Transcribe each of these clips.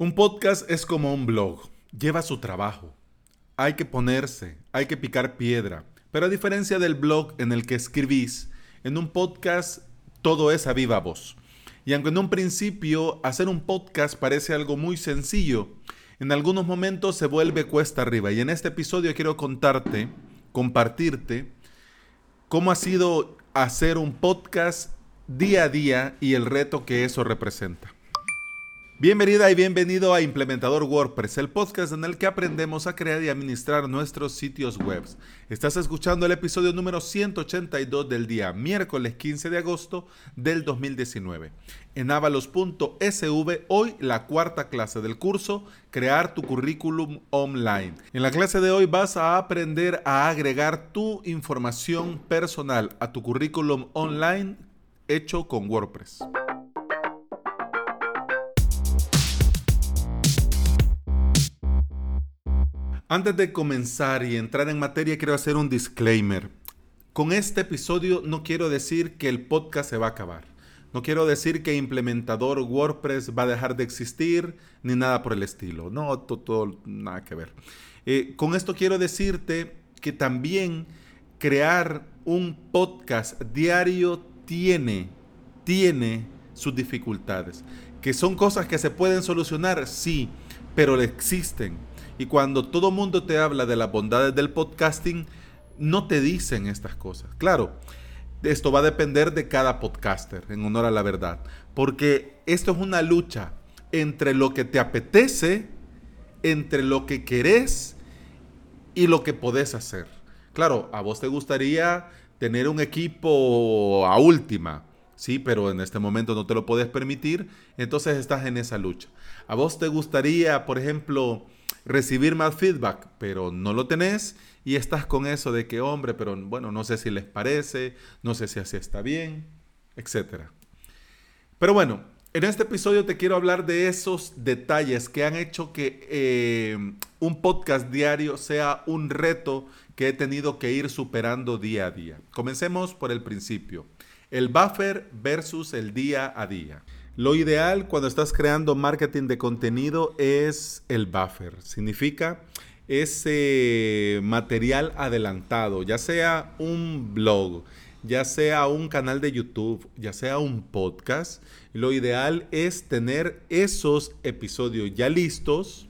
Un podcast es como un blog, lleva su trabajo. Hay que ponerse, hay que picar piedra. Pero a diferencia del blog en el que escribís, en un podcast todo es a viva voz. Y aunque en un principio hacer un podcast parece algo muy sencillo, en algunos momentos se vuelve cuesta arriba. Y en este episodio quiero contarte, compartirte, cómo ha sido hacer un podcast día a día y el reto que eso representa. Bienvenida y bienvenido a Implementador WordPress, el podcast en el que aprendemos a crear y administrar nuestros sitios web. Estás escuchando el episodio número 182 del día miércoles 15 de agosto del 2019. En avalos.sv, hoy la cuarta clase del curso Crear tu currículum online. En la clase de hoy vas a aprender a agregar tu información personal a tu currículum online hecho con WordPress. Antes de comenzar y entrar en materia, quiero hacer un disclaimer. Con este episodio no quiero decir que el podcast se va a acabar. No quiero decir que implementador WordPress va a dejar de existir, ni nada por el estilo. No, todo, nada que ver. Eh, con esto quiero decirte que también crear un podcast diario tiene, tiene sus dificultades. Que son cosas que se pueden solucionar, sí, pero existen y cuando todo mundo te habla de las bondades del podcasting, no te dicen estas cosas. Claro, esto va a depender de cada podcaster, en honor a la verdad. Porque esto es una lucha entre lo que te apetece, entre lo que querés y lo que podés hacer. Claro, a vos te gustaría tener un equipo a última, sí, pero en este momento no te lo puedes permitir, entonces estás en esa lucha. A vos te gustaría, por ejemplo, recibir más feedback, pero no lo tenés y estás con eso de que, hombre, pero bueno, no sé si les parece, no sé si así está bien, etc. Pero bueno, en este episodio te quiero hablar de esos detalles que han hecho que eh, un podcast diario sea un reto que he tenido que ir superando día a día. Comencemos por el principio. El buffer versus el día a día. Lo ideal cuando estás creando marketing de contenido es el buffer. Significa ese material adelantado, ya sea un blog, ya sea un canal de YouTube, ya sea un podcast. Lo ideal es tener esos episodios ya listos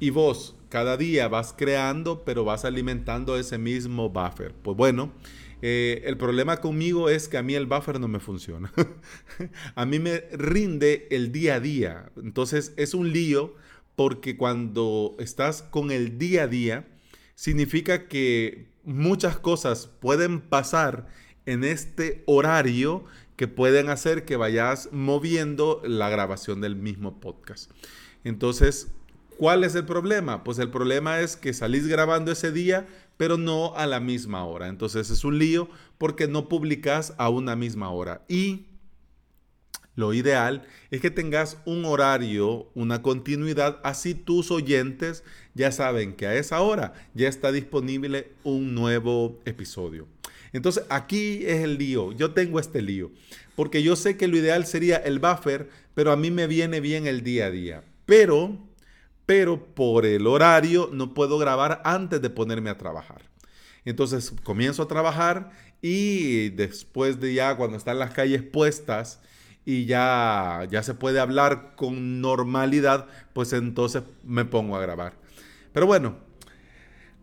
y vos cada día vas creando, pero vas alimentando ese mismo buffer. Pues bueno, eh, el problema conmigo es que a mí el buffer no me funciona. a mí me rinde el día a día. Entonces es un lío porque cuando estás con el día a día, significa que muchas cosas pueden pasar en este horario que pueden hacer que vayas moviendo la grabación del mismo podcast. Entonces, ¿cuál es el problema? Pues el problema es que salís grabando ese día, pero no a la misma hora. Entonces es un lío porque no publicas a una misma hora. Y lo ideal es que tengas un horario, una continuidad, así tus oyentes ya saben que a esa hora ya está disponible un nuevo episodio. Entonces aquí es el lío, yo tengo este lío, porque yo sé que lo ideal sería el buffer, pero a mí me viene bien el día a día. Pero pero por el horario no puedo grabar antes de ponerme a trabajar. Entonces comienzo a trabajar y después de ya cuando están las calles puestas y ya, ya se puede hablar con normalidad, pues entonces me pongo a grabar. Pero bueno,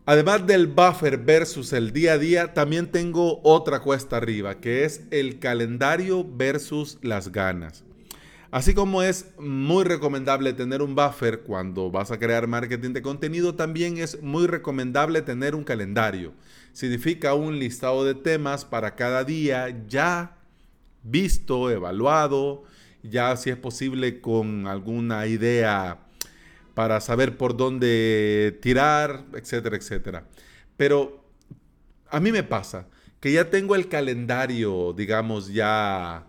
además del buffer versus el día a día, también tengo otra cuesta arriba, que es el calendario versus las ganas. Así como es muy recomendable tener un buffer cuando vas a crear marketing de contenido, también es muy recomendable tener un calendario. Significa un listado de temas para cada día ya visto, evaluado, ya si es posible con alguna idea para saber por dónde tirar, etcétera, etcétera. Pero a mí me pasa que ya tengo el calendario, digamos, ya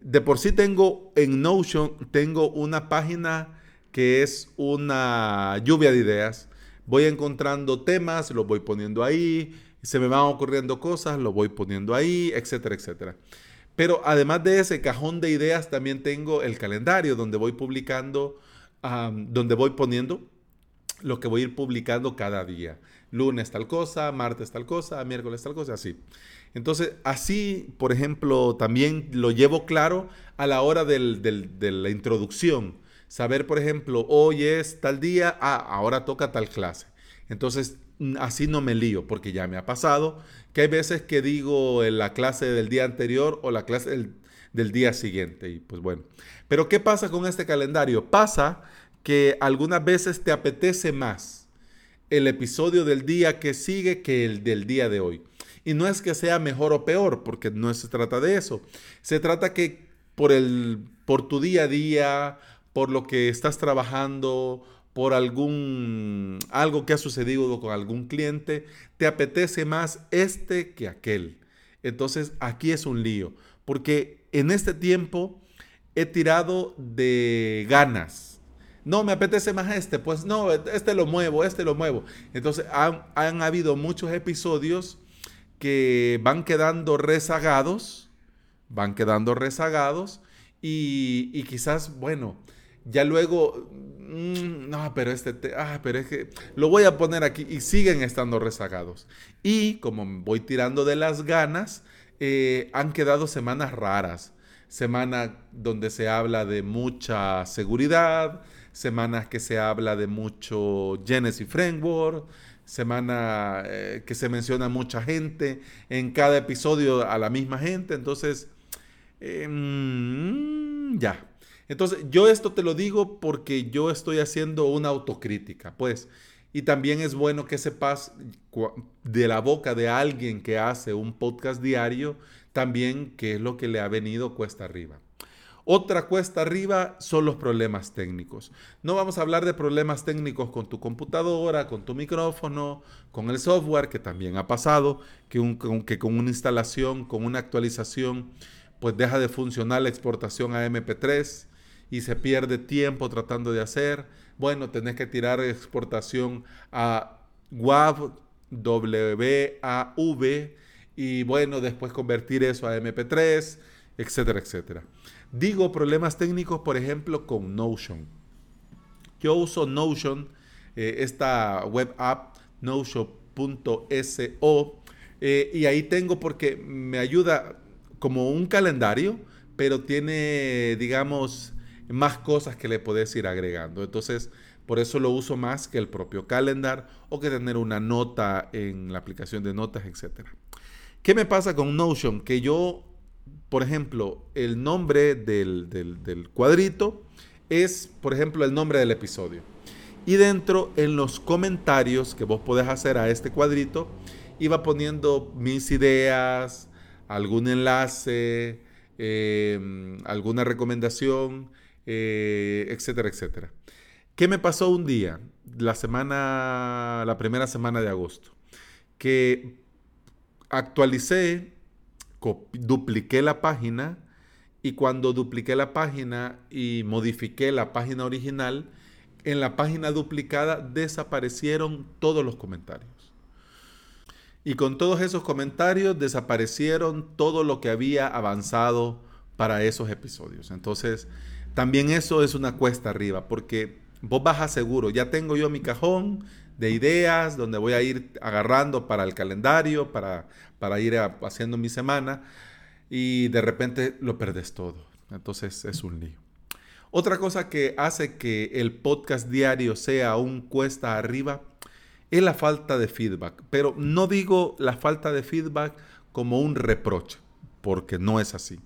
de por sí tengo en Notion, tengo una página que es una lluvia de ideas. Voy encontrando temas, los voy poniendo ahí, se me van ocurriendo cosas, los voy poniendo ahí, etcétera, etcétera. Pero además de ese cajón de ideas, también tengo el calendario donde voy publicando donde voy poniendo lo que voy a ir publicando cada día. Lunes tal cosa, martes tal cosa, miércoles tal cosa, así. Entonces, así, por ejemplo, también lo llevo claro a la hora de la introducción. Saber, por ejemplo, hoy es tal día, ah, ahora toca tal clase. Entonces, así no me lío, porque ya me ha pasado que hay veces que digo en la clase del día anterior o la clase del, del día siguiente. Y pues bueno. Pero ¿qué pasa con este calendario? Pasa que algunas veces te apetece más el episodio del día que sigue que el del día de hoy. Y no es que sea mejor o peor, porque no se trata de eso. Se trata que por, el, por tu día a día, por lo que estás trabajando, por algún algo que ha sucedido con algún cliente, te apetece más este que aquel. Entonces aquí es un lío, porque en este tiempo he tirado de ganas. No, me apetece más este, pues no, este lo muevo, este lo muevo. Entonces han, han habido muchos episodios que van quedando rezagados, van quedando rezagados y, y quizás, bueno, ya luego, mm, no, pero este, ah, pero es que lo voy a poner aquí y siguen estando rezagados. Y como voy tirando de las ganas, eh, han quedado semanas raras, semanas donde se habla de mucha seguridad, semanas que se habla de mucho Genesis Framework, semana eh, que se menciona mucha gente, en cada episodio a la misma gente, entonces, em, ya. Entonces, yo esto te lo digo porque yo estoy haciendo una autocrítica, pues, y también es bueno que sepas de la boca de alguien que hace un podcast diario, también qué es lo que le ha venido cuesta arriba. Otra cuesta arriba son los problemas técnicos. No vamos a hablar de problemas técnicos con tu computadora, con tu micrófono, con el software, que también ha pasado, que, que con una instalación, con una actualización, pues deja de funcionar la exportación a MP3 y se pierde tiempo tratando de hacer. Bueno, tenés que tirar exportación a WAV, WAV y bueno, después convertir eso a MP3, etcétera, etcétera. Digo problemas técnicos, por ejemplo, con Notion. Yo uso Notion, eh, esta web app, notion.so, eh, y ahí tengo porque me ayuda como un calendario, pero tiene, digamos, más cosas que le puedes ir agregando. Entonces, por eso lo uso más que el propio calendar o que tener una nota en la aplicación de notas, etc. ¿Qué me pasa con Notion? Que yo por ejemplo, el nombre del, cuadrito es, por ejemplo, el nombre del episodio. Y dentro, en los comentarios que vos podés hacer a este cuadrito, iba poniendo mis ideas, algún enlace, em, alguna recomendación, eh, etcétera, etcétera. ¿Qué me pasó un día, la semana, la primera semana de agosto? Que actualicé dupliqué la página y cuando dupliqué la página y modifiqué la página original, en la página duplicada desaparecieron todos los comentarios. Y con todos esos comentarios desaparecieron todo lo que había avanzado para esos episodios. Entonces, también eso es una cuesta arriba, porque vos vas seguro, ya tengo yo mi cajón, de ideas, donde voy a ir agarrando para el calendario, para, para ir haciendo mi semana, y de repente lo perdes todo. Entonces es un lío. Otra cosa que hace que el podcast diario sea un cuesta arriba es la falta de feedback. Pero no digo la falta de feedback como un reproche, porque no es así.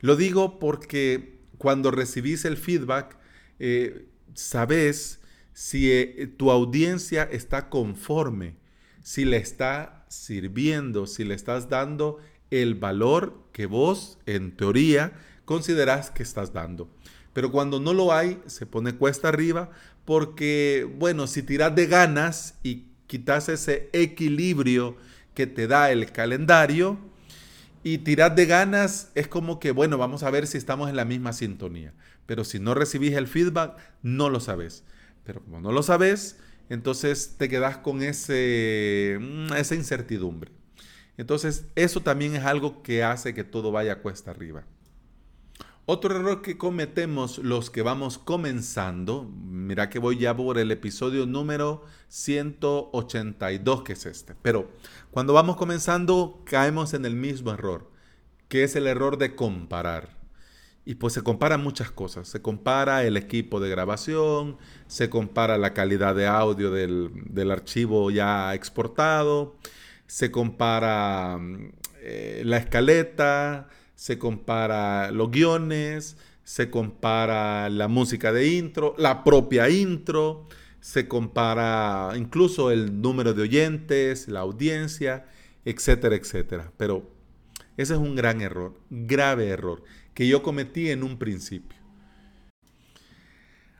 Lo digo porque cuando recibís el feedback, eh, sabes si eh, tu audiencia está conforme, si le está sirviendo, si le estás dando el valor que vos, en teoría, considerás que estás dando. Pero cuando no lo hay, se pone cuesta arriba porque, bueno, si tiras de ganas y quitas ese equilibrio que te da el calendario y tiras de ganas, es como que, bueno, vamos a ver si estamos en la misma sintonía. Pero si no recibís el feedback, no lo sabes. Pero como no lo sabes, entonces te quedas con ese, mm, esa incertidumbre. Entonces, eso también es algo que hace que todo vaya cuesta arriba. Otro error que cometemos los que vamos comenzando, Mira que voy ya por el episodio número 182, que es este. Pero cuando vamos comenzando, caemos en el mismo error, que es el error de comparar. Y pues se comparan muchas cosas. Se compara el equipo de grabación, se compara la calidad de audio del, archivo ya exportado, se compara eh, la escaleta, se compara los guiones, se compara la música de intro, la propia intro, se compara incluso el número de oyentes, la audiencia, etcétera, etcétera. Pero ese es un gran error, grave error que yo cometí en un principio.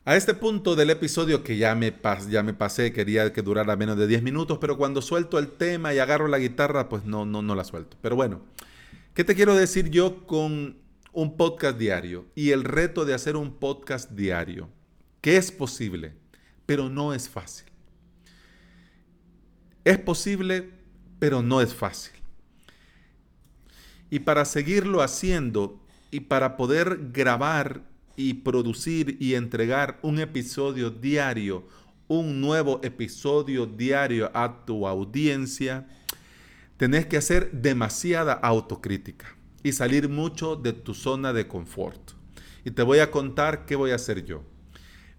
A este punto del episodio que ya me, pasé, quería que durara menos de 10 minutos, pero cuando suelto el tema y agarro la guitarra, pues no, no, no la suelto. Pero bueno, ¿qué te quiero decir yo con un podcast diario y el reto de hacer un podcast diario? Que es posible, pero no es fácil. Es posible, pero no es fácil. Y para seguirlo haciendo, y para poder grabar y producir y entregar un episodio diario, un nuevo episodio diario a tu audiencia, tenés que hacer demasiada autocrítica y salir mucho de tu zona de confort. Y te voy a contar qué voy a hacer yo.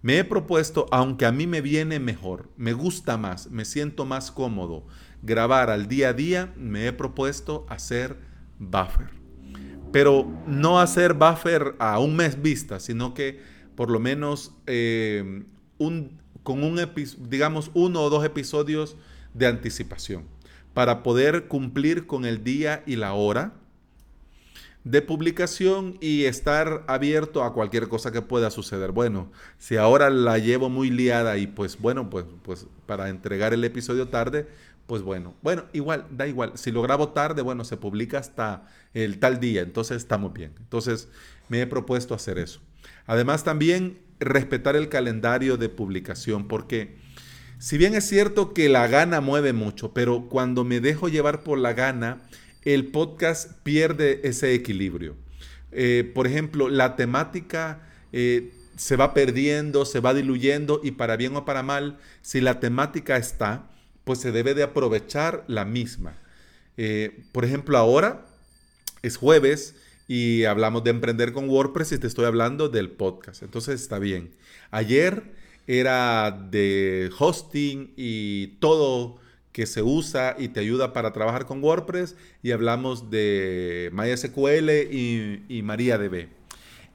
Me he propuesto, aunque a mí me viene mejor, me gusta más, me siento más cómodo grabar al día a día, me he propuesto hacer buffer pero no hacer buffer a un mes vista, sino que por lo menos eh, con un digamos uno o dos episodios de anticipación para poder cumplir con el día y la hora de publicación y estar abierto a cualquier cosa que pueda suceder. Bueno, si ahora la llevo muy liada y pues bueno, pues, pues para entregar el episodio tarde, pues bueno, bueno, igual, da igual. Si lo grabo tarde, bueno, se publica hasta el tal día, entonces estamos bien. Entonces me he propuesto hacer eso. Además también respetar el calendario de publicación, porque si bien es cierto que la gana mueve mucho, pero cuando me dejo llevar por la gana, el podcast pierde ese equilibrio. Eh, por ejemplo, la temática... Eh, se va perdiendo, se va diluyendo y para bien o para mal, si la temática está, pues se debe de aprovechar la misma. Eh, por ejemplo, ahora es jueves y hablamos de emprender con WordPress y te estoy hablando del podcast. Entonces está bien. Ayer era de hosting y todo que se usa y te ayuda para trabajar con WordPress y hablamos de MySQL y, y MariaDB.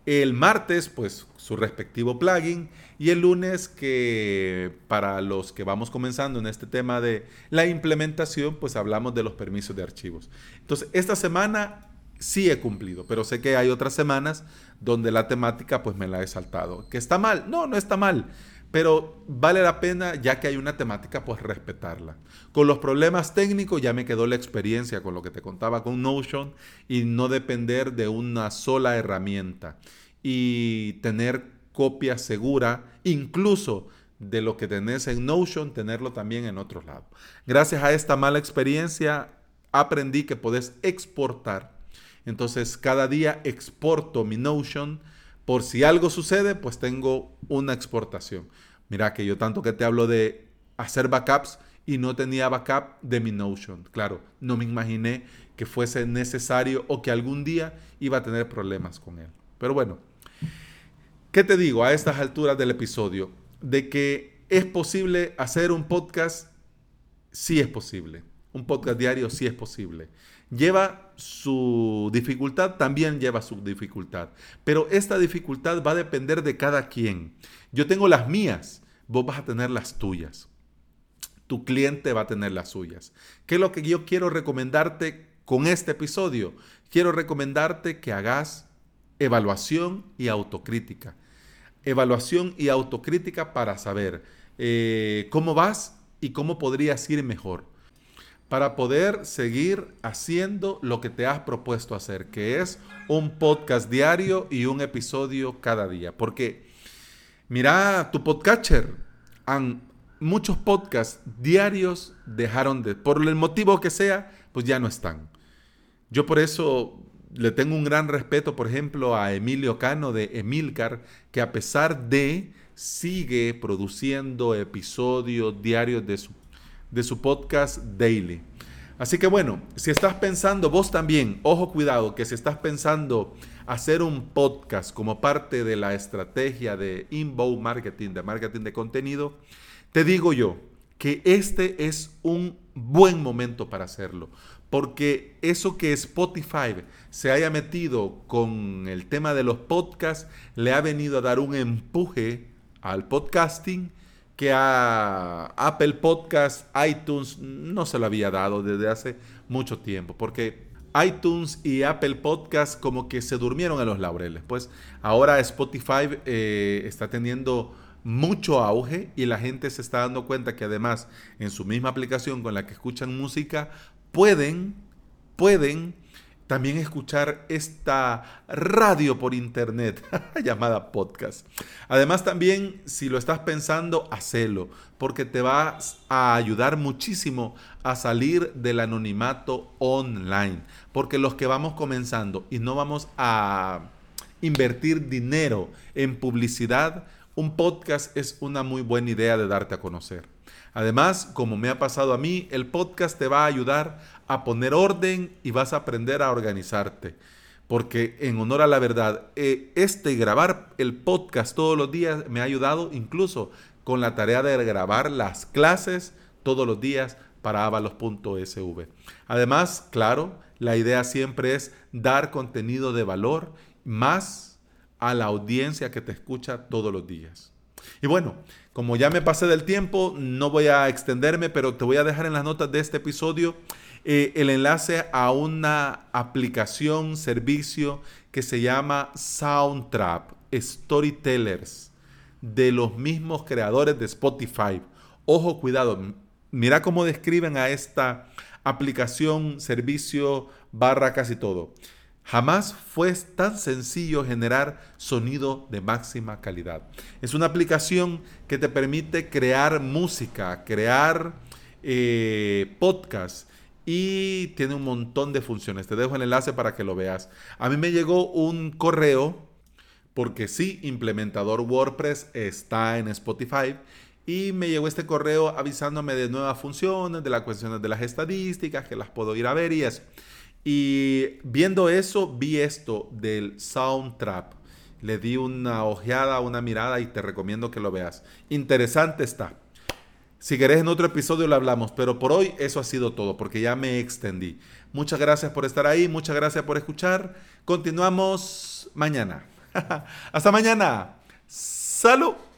El martes, pues su respectivo plugin y el lunes que para los que vamos comenzando en este tema de la implementación, pues hablamos de los permisos de archivos. Entonces, esta semana sí he cumplido, pero sé que hay otras semanas donde la temática pues me la he saltado. ¿Que está mal? No, no está mal. Pero vale la pena, ya que hay una temática, pues respetarla. Con los problemas técnicos ya me quedó la experiencia con lo que te contaba con Notion y no depender de una sola herramienta y tener copia segura, incluso de lo que tenés en Notion, tenerlo también en otro lado. Gracias a esta mala experiencia, aprendí que podés exportar. Entonces, cada día exporto mi Notion. Por si algo sucede, pues tengo una exportación. Mira que yo tanto que te hablo de hacer backups y no tenía backup de mi Notion. Claro, no me imaginé que fuese necesario o que algún día iba a tener problemas con él. Pero bueno, ¿Qué te digo a estas alturas del episodio? De que es posible hacer un podcast, sí es posible. Un podcast diario sí es posible. Lleva su dificultad, también lleva su dificultad. Pero esta dificultad va a depender de cada quien. Yo tengo las mías, vos vas a tener las tuyas. Tu cliente va a tener las suyas. ¿Qué es lo que yo quiero recomendarte con este episodio? Quiero recomendarte que hagas evaluación y autocrítica. Evaluación y autocrítica para saber eh, cómo vas y cómo podrías ir mejor. Para poder seguir haciendo lo que te has propuesto hacer, que es un podcast diario y un episodio cada día. Porque mira, tu podcatcher, muchos podcasts diarios dejaron de, por el motivo que sea, pues ya no están. Yo por eso le tengo un gran respeto, por ejemplo, a Emilio Cano de Emilcar, que a pesar de sigue produciendo episodios diarios de su, de su podcast daily. Así que bueno, si estás pensando, vos también, ojo cuidado, que si estás pensando hacer un podcast como parte de la estrategia de inbound marketing, de marketing de contenido, te digo yo que este es un buen momento para hacerlo. Porque eso que Spotify se haya metido con el tema de los podcasts le ha venido a dar un empuje al podcasting que a Apple Podcasts, iTunes no se lo había dado desde hace mucho tiempo. Porque iTunes y Apple Podcasts como que se durmieron en los laureles. Pues ahora Spotify eh, está teniendo mucho auge y la gente se está dando cuenta que además en su misma aplicación con la que escuchan música pueden, pueden también escuchar esta radio por internet llamada podcast. Además también, si lo estás pensando, hacelo, porque te va a ayudar muchísimo a salir del anonimato online. Porque los que vamos comenzando y no vamos a invertir dinero en publicidad, un podcast es una muy buena idea de darte a conocer. Además, como me ha pasado a mí, el podcast te va a ayudar a poner orden y vas a aprender a organizarte. Porque en honor a la verdad, eh, este grabar el podcast todos los días me ha ayudado incluso con la tarea de grabar las clases todos los días para avalos.sv. Además, claro, la idea siempre es dar contenido de valor más a la audiencia que te escucha todos los días. Y bueno, como ya me pasé del tiempo, no voy a extenderme, pero te voy a dejar en las notas de este episodio eh, el enlace a una aplicación, servicio que se llama Soundtrap, Storytellers, de los mismos creadores de Spotify. Ojo, cuidado, mira cómo describen a esta aplicación, servicio, barra, casi todo. Jamás fue tan sencillo generar sonido de máxima calidad. Es una aplicación que te permite crear música, crear eh, podcast y tiene un montón de funciones. Te dejo el enlace para que lo veas. A mí me llegó un correo porque sí, implementador WordPress está en Spotify y me llegó este correo avisándome de nuevas funciones, de las cuestiones de las estadísticas, que las puedo ir a ver y eso. Y viendo eso, vi esto del Soundtrap. Le di una ojeada, una mirada y te recomiendo que lo veas. Interesante está. Si querés en otro episodio lo hablamos, pero por hoy eso ha sido todo porque ya me extendí. Muchas gracias por estar ahí, muchas gracias por escuchar. Continuamos mañana. Hasta mañana. Salud.